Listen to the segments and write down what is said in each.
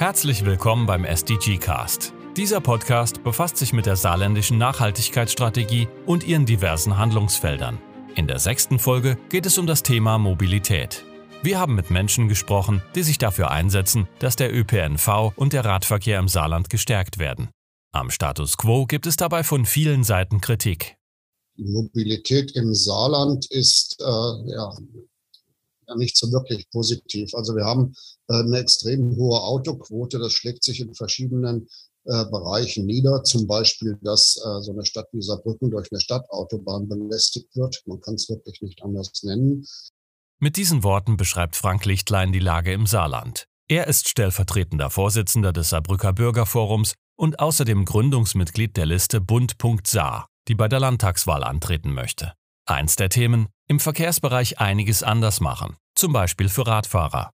Herzlich willkommen beim SDG Cast. Dieser Podcast befasst sich mit der saarländischen Nachhaltigkeitsstrategie und ihren diversen Handlungsfeldern. In der sechsten Folge geht es um das Thema Mobilität. Wir haben mit Menschen gesprochen, die sich dafür einsetzen, dass der ÖPNV und der Radverkehr im Saarland gestärkt werden. Am Status quo gibt es dabei von vielen Seiten Kritik. Mobilität im Saarland ist äh, ja, nicht so wirklich positiv. Also wir haben äh, eine extrem hohe Autoquote. Das schlägt sich in verschiedenen äh, Bereichen nieder. Zum Beispiel, dass äh, so eine Stadt wie Saarbrücken durch eine Stadtautobahn belästigt wird. Man kann es wirklich nicht anders nennen. Mit diesen Worten beschreibt Frank Lichtlein die Lage im Saarland. Er ist stellvertretender Vorsitzender des Saarbrücker Bürgerforums und außerdem Gründungsmitglied der Liste Bund.Saar, die bei der Landtagswahl antreten möchte. Eins der Themen, im Verkehrsbereich einiges anders machen, zum Beispiel für Radfahrer.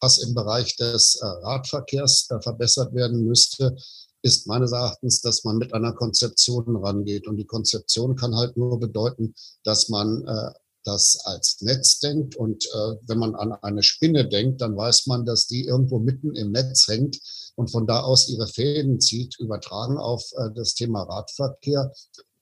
Was im Bereich des äh, Radverkehrs äh, verbessert werden müsste, ist meines Erachtens, dass man mit einer Konzeption rangeht. Und die Konzeption kann halt nur bedeuten, dass man äh, das als Netz denkt. Und wenn man an eine Spinne denkt, dann weiß man, dass die irgendwo mitten im Netz hängt und von da aus ihre Fäden zieht. Übertragen auf das Thema Radverkehr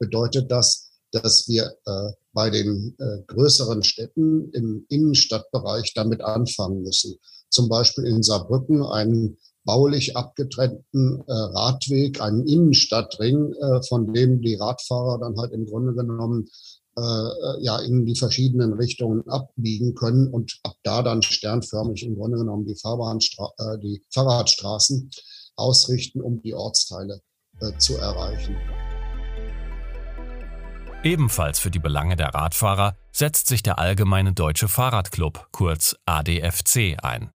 bedeutet das, dass wir äh, bei den äh, größeren Städten im Innenstadtbereich damit anfangen müssen. Zum Beispiel in Saarbrücken einen baulich abgetrennten äh, Radweg, einen Innenstadtring, äh, von dem die Radfahrer dann halt im Grunde genommen äh, äh ja in die verschiedenen Richtungen abbiegen können und ab da dann sternförmig im Grunde genommen die, Fahrbahnstra äh, die Fahrradstraßen ausrichten, um die Ortsteile zu erreichen. Ebenfalls für die Belange der Radfahrer setzt sich der Allgemeine Deutsche Fahrradclub, kurz ADFC, ein.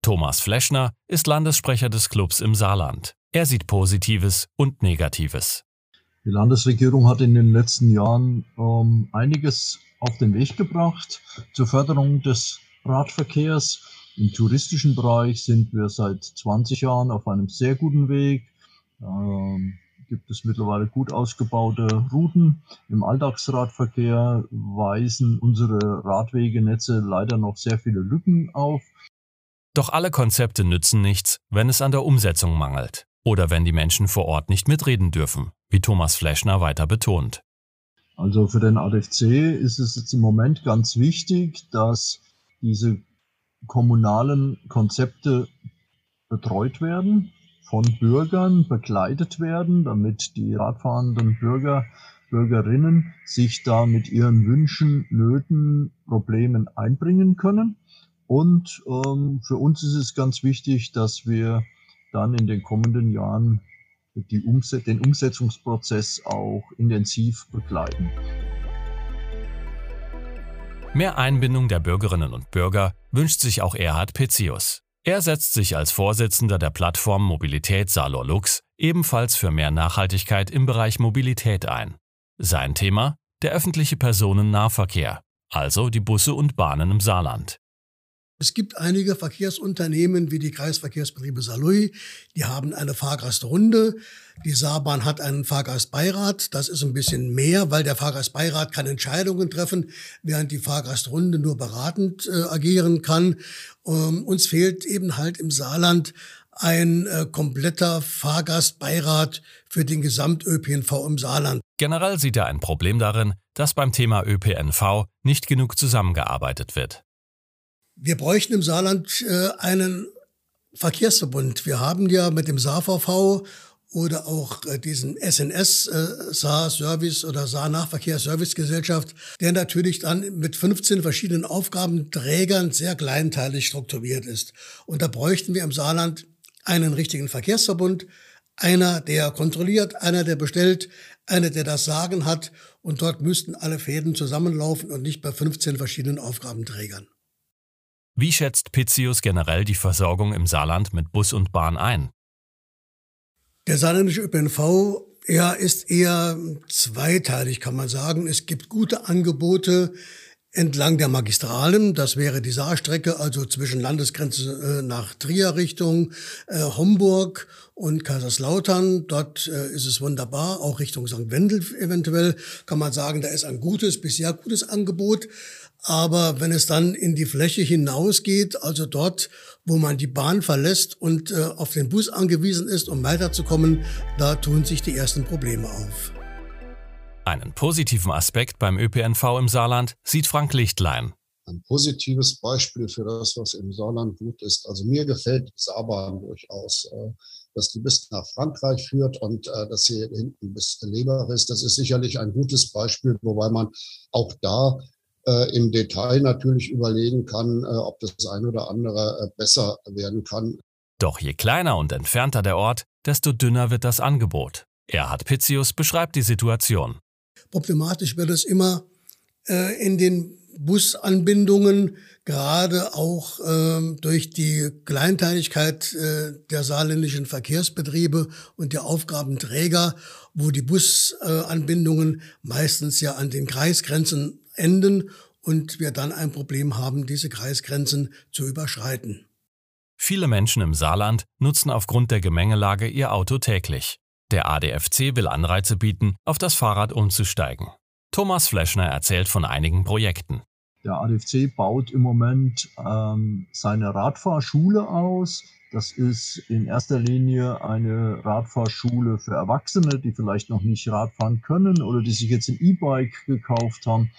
Thomas Fleschner ist Landessprecher des Clubs im Saarland. Er sieht Positives und Negatives. Die Landesregierung hat in den letzten Jahren ähm, einiges auf den Weg gebracht zur Förderung des Radverkehrs. Im touristischen Bereich sind wir seit 20 Jahren auf einem sehr guten Weg. Ähm, gibt es mittlerweile gut ausgebaute Routen. Im Alltagsradverkehr weisen unsere Radwegenetze leider noch sehr viele Lücken auf. Doch alle Konzepte nützen nichts, wenn es an der Umsetzung mangelt oder wenn die Menschen vor Ort nicht mitreden dürfen, wie Thomas Fleschner weiter betont. Also für den ADFC ist es jetzt im Moment ganz wichtig, dass diese kommunalen Konzepte betreut werden von Bürgern begleitet werden, damit die radfahrenden Bürger, Bürgerinnen sich da mit ihren Wünschen, Nöten, Problemen einbringen können. Und ähm, für uns ist es ganz wichtig, dass wir dann in den kommenden Jahren Umset den Umsetzungsprozess auch intensiv begleiten. Mehr Einbindung der Bürgerinnen und Bürger wünscht sich auch Erhard Pezius. Er setzt sich als Vorsitzender der Plattform Mobilität Salor Lux ebenfalls für mehr Nachhaltigkeit im Bereich Mobilität ein. Sein Thema? Der öffentliche Personennahverkehr, also die Busse und Bahnen im Saarland. Es gibt einige Verkehrsunternehmen wie die Kreisverkehrsbetriebe Saarlouis, die haben eine Fahrgastrunde. Die Saarbahn hat einen Fahrgastbeirat. Das ist ein bisschen mehr, weil der Fahrgastbeirat kann Entscheidungen treffen, während die Fahrgastrunde nur beratend äh, agieren kann. Ähm, uns fehlt eben halt im Saarland ein äh, kompletter Fahrgastbeirat für den Gesamt-ÖPNV im Saarland. Generell sieht er ein Problem darin, dass beim Thema ÖPNV nicht genug zusammengearbeitet wird. Wir bräuchten im Saarland äh, einen Verkehrsverbund. Wir haben ja mit dem SAVV oder auch äh, diesen SNS, äh, Saar-Service oder Saar-Nahverkehrsservicegesellschaft, der natürlich dann mit 15 verschiedenen Aufgabenträgern sehr kleinteilig strukturiert ist. Und da bräuchten wir im Saarland einen richtigen Verkehrsverbund, einer, der kontrolliert, einer, der bestellt, einer, der das Sagen hat. Und dort müssten alle Fäden zusammenlaufen und nicht bei 15 verschiedenen Aufgabenträgern. Wie schätzt Pizzius generell die Versorgung im Saarland mit Bus und Bahn ein? Der saarländische ÖPNV ja, ist eher zweiteilig, kann man sagen. Es gibt gute Angebote entlang der Magistralen. Das wäre die Saarstrecke, also zwischen Landesgrenze äh, nach Trier Richtung äh, Homburg und Kaiserslautern. Dort äh, ist es wunderbar. Auch Richtung St. Wendel eventuell kann man sagen, da ist ein gutes, bis sehr gutes Angebot. Aber wenn es dann in die Fläche hinausgeht, also dort, wo man die Bahn verlässt und äh, auf den Bus angewiesen ist, um weiterzukommen, da tun sich die ersten Probleme auf. Einen positiven Aspekt beim ÖPNV im Saarland sieht Frank Lichtlein. Ein positives Beispiel für das, was im Saarland gut ist. Also mir gefällt die Saarbahn durchaus. Äh, dass die bis nach Frankreich führt und äh, dass sie hinten bis Leber ist. Das ist sicherlich ein gutes Beispiel, wobei man auch da äh, im Detail natürlich überlegen kann, äh, ob das ein oder andere äh, besser werden kann. Doch je kleiner und entfernter der Ort, desto dünner wird das Angebot. Erhard Pizzius beschreibt die Situation. Problematisch wird es immer äh, in den Busanbindungen, gerade auch ähm, durch die Kleinteiligkeit äh, der saarländischen Verkehrsbetriebe und der Aufgabenträger, wo die Busanbindungen meistens ja an den Kreisgrenzen enden und wir dann ein Problem haben, diese Kreisgrenzen zu überschreiten. Viele Menschen im Saarland nutzen aufgrund der Gemengelage ihr Auto täglich. Der ADFC will Anreize bieten, auf das Fahrrad umzusteigen. Thomas Fleschner erzählt von einigen Projekten. Der ADFC baut im Moment ähm, seine Radfahrschule aus. Das ist in erster Linie eine Radfahrschule für Erwachsene, die vielleicht noch nicht Radfahren können oder die sich jetzt ein E-Bike gekauft haben.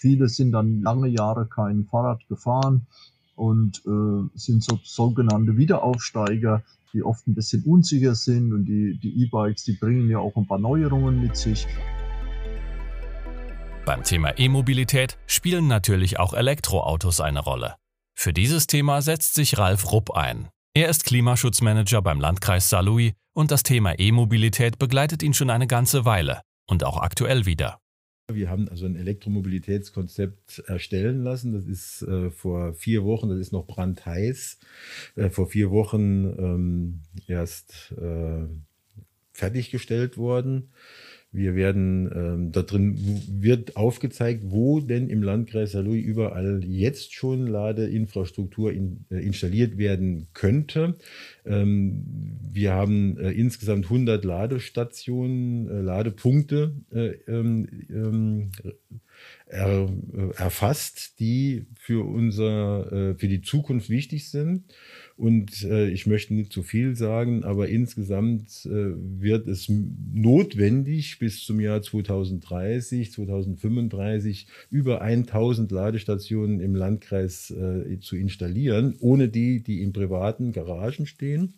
Viele sind dann lange Jahre kein Fahrrad gefahren und äh, sind so sogenannte Wiederaufsteiger, die oft ein bisschen unsicher sind und die die E-Bikes, die bringen ja auch ein paar Neuerungen mit sich. Beim Thema E-Mobilität spielen natürlich auch Elektroautos eine Rolle. Für dieses Thema setzt sich Ralf Rupp ein. Er ist Klimaschutzmanager beim Landkreis Saarlouis und das Thema E-Mobilität begleitet ihn schon eine ganze Weile und auch aktuell wieder. Wir haben also ein Elektromobilitätskonzept erstellen lassen. Das ist äh, vor vier Wochen, das ist noch brandheiß, äh, vor vier Wochen ähm, erst äh, fertiggestellt worden. Wir werden, ähm, da drin wird aufgezeigt, wo denn im Landkreis Saarlouis überall jetzt schon Ladeinfrastruktur in, äh, installiert werden könnte. Ähm, wir haben äh, insgesamt 100 Ladestationen, äh, Ladepunkte äh, ähm, ähm er, äh, erfasst, die für unser, äh, für die Zukunft wichtig sind. Und äh, ich möchte nicht zu viel sagen, aber insgesamt wird es notwendig, bis zum Jahr 2030, 2035 über 1000 Ladestationen im Landkreis zu installieren, ohne die, die in privaten Garagen stehen.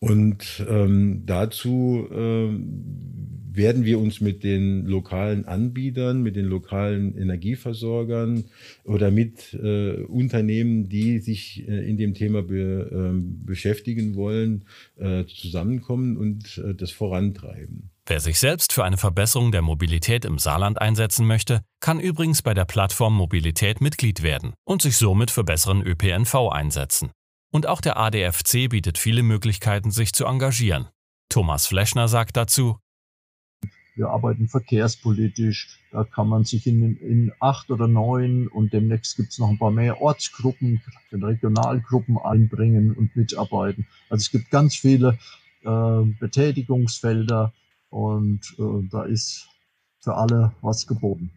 Und ähm, dazu ähm, werden wir uns mit den lokalen Anbietern, mit den lokalen Energieversorgern oder mit äh, Unternehmen, die sich äh, in dem Thema be, äh, beschäftigen wollen, äh, zusammenkommen und äh, das vorantreiben. Wer sich selbst für eine Verbesserung der Mobilität im Saarland einsetzen möchte, kann übrigens bei der Plattform Mobilität Mitglied werden und sich somit für besseren ÖPNV einsetzen. Und auch der ADFC bietet viele Möglichkeiten, sich zu engagieren. Thomas Fleschner sagt dazu, wir arbeiten verkehrspolitisch. Da kann man sich in, in acht oder neun und demnächst gibt es noch ein paar mehr Ortsgruppen, Regionalgruppen einbringen und mitarbeiten. Also es gibt ganz viele äh, Betätigungsfelder und äh, da ist für alle was geboten.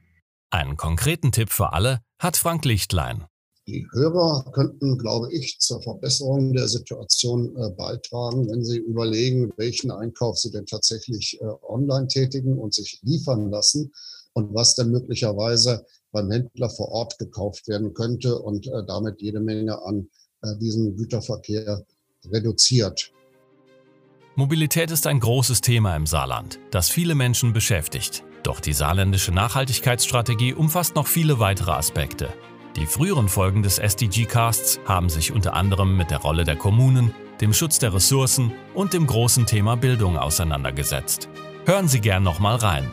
Einen konkreten Tipp für alle hat Frank Lichtlein. Die Hörer könnten, glaube ich, zur Verbesserung der Situation äh, beitragen, wenn sie überlegen, welchen Einkauf sie denn tatsächlich äh, online tätigen und sich liefern lassen und was denn möglicherweise beim Händler vor Ort gekauft werden könnte und äh, damit jede Menge an äh, diesem Güterverkehr reduziert. Mobilität ist ein großes Thema im Saarland, das viele Menschen beschäftigt. Doch die saarländische Nachhaltigkeitsstrategie umfasst noch viele weitere Aspekte. Die früheren Folgen des SDG-Casts haben sich unter anderem mit der Rolle der Kommunen, dem Schutz der Ressourcen und dem großen Thema Bildung auseinandergesetzt. Hören Sie gern nochmal rein.